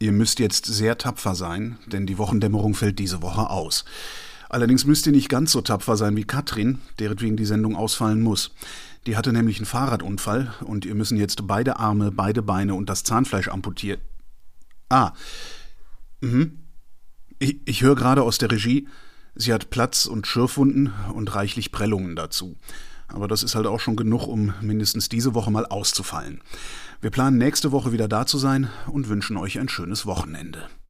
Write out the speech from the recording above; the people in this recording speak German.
Ihr müsst jetzt sehr tapfer sein, denn die Wochendämmerung fällt diese Woche aus. Allerdings müsst ihr nicht ganz so tapfer sein wie Katrin, deretwegen die Sendung ausfallen muss. Die hatte nämlich einen Fahrradunfall und ihr müssen jetzt beide Arme, beide Beine und das Zahnfleisch amputieren. Ah. Mhm. Ich, ich höre gerade aus der Regie, sie hat Platz- und Schürfwunden und reichlich Prellungen dazu. Aber das ist halt auch schon genug, um mindestens diese Woche mal auszufallen. Wir planen nächste Woche wieder da zu sein und wünschen euch ein schönes Wochenende.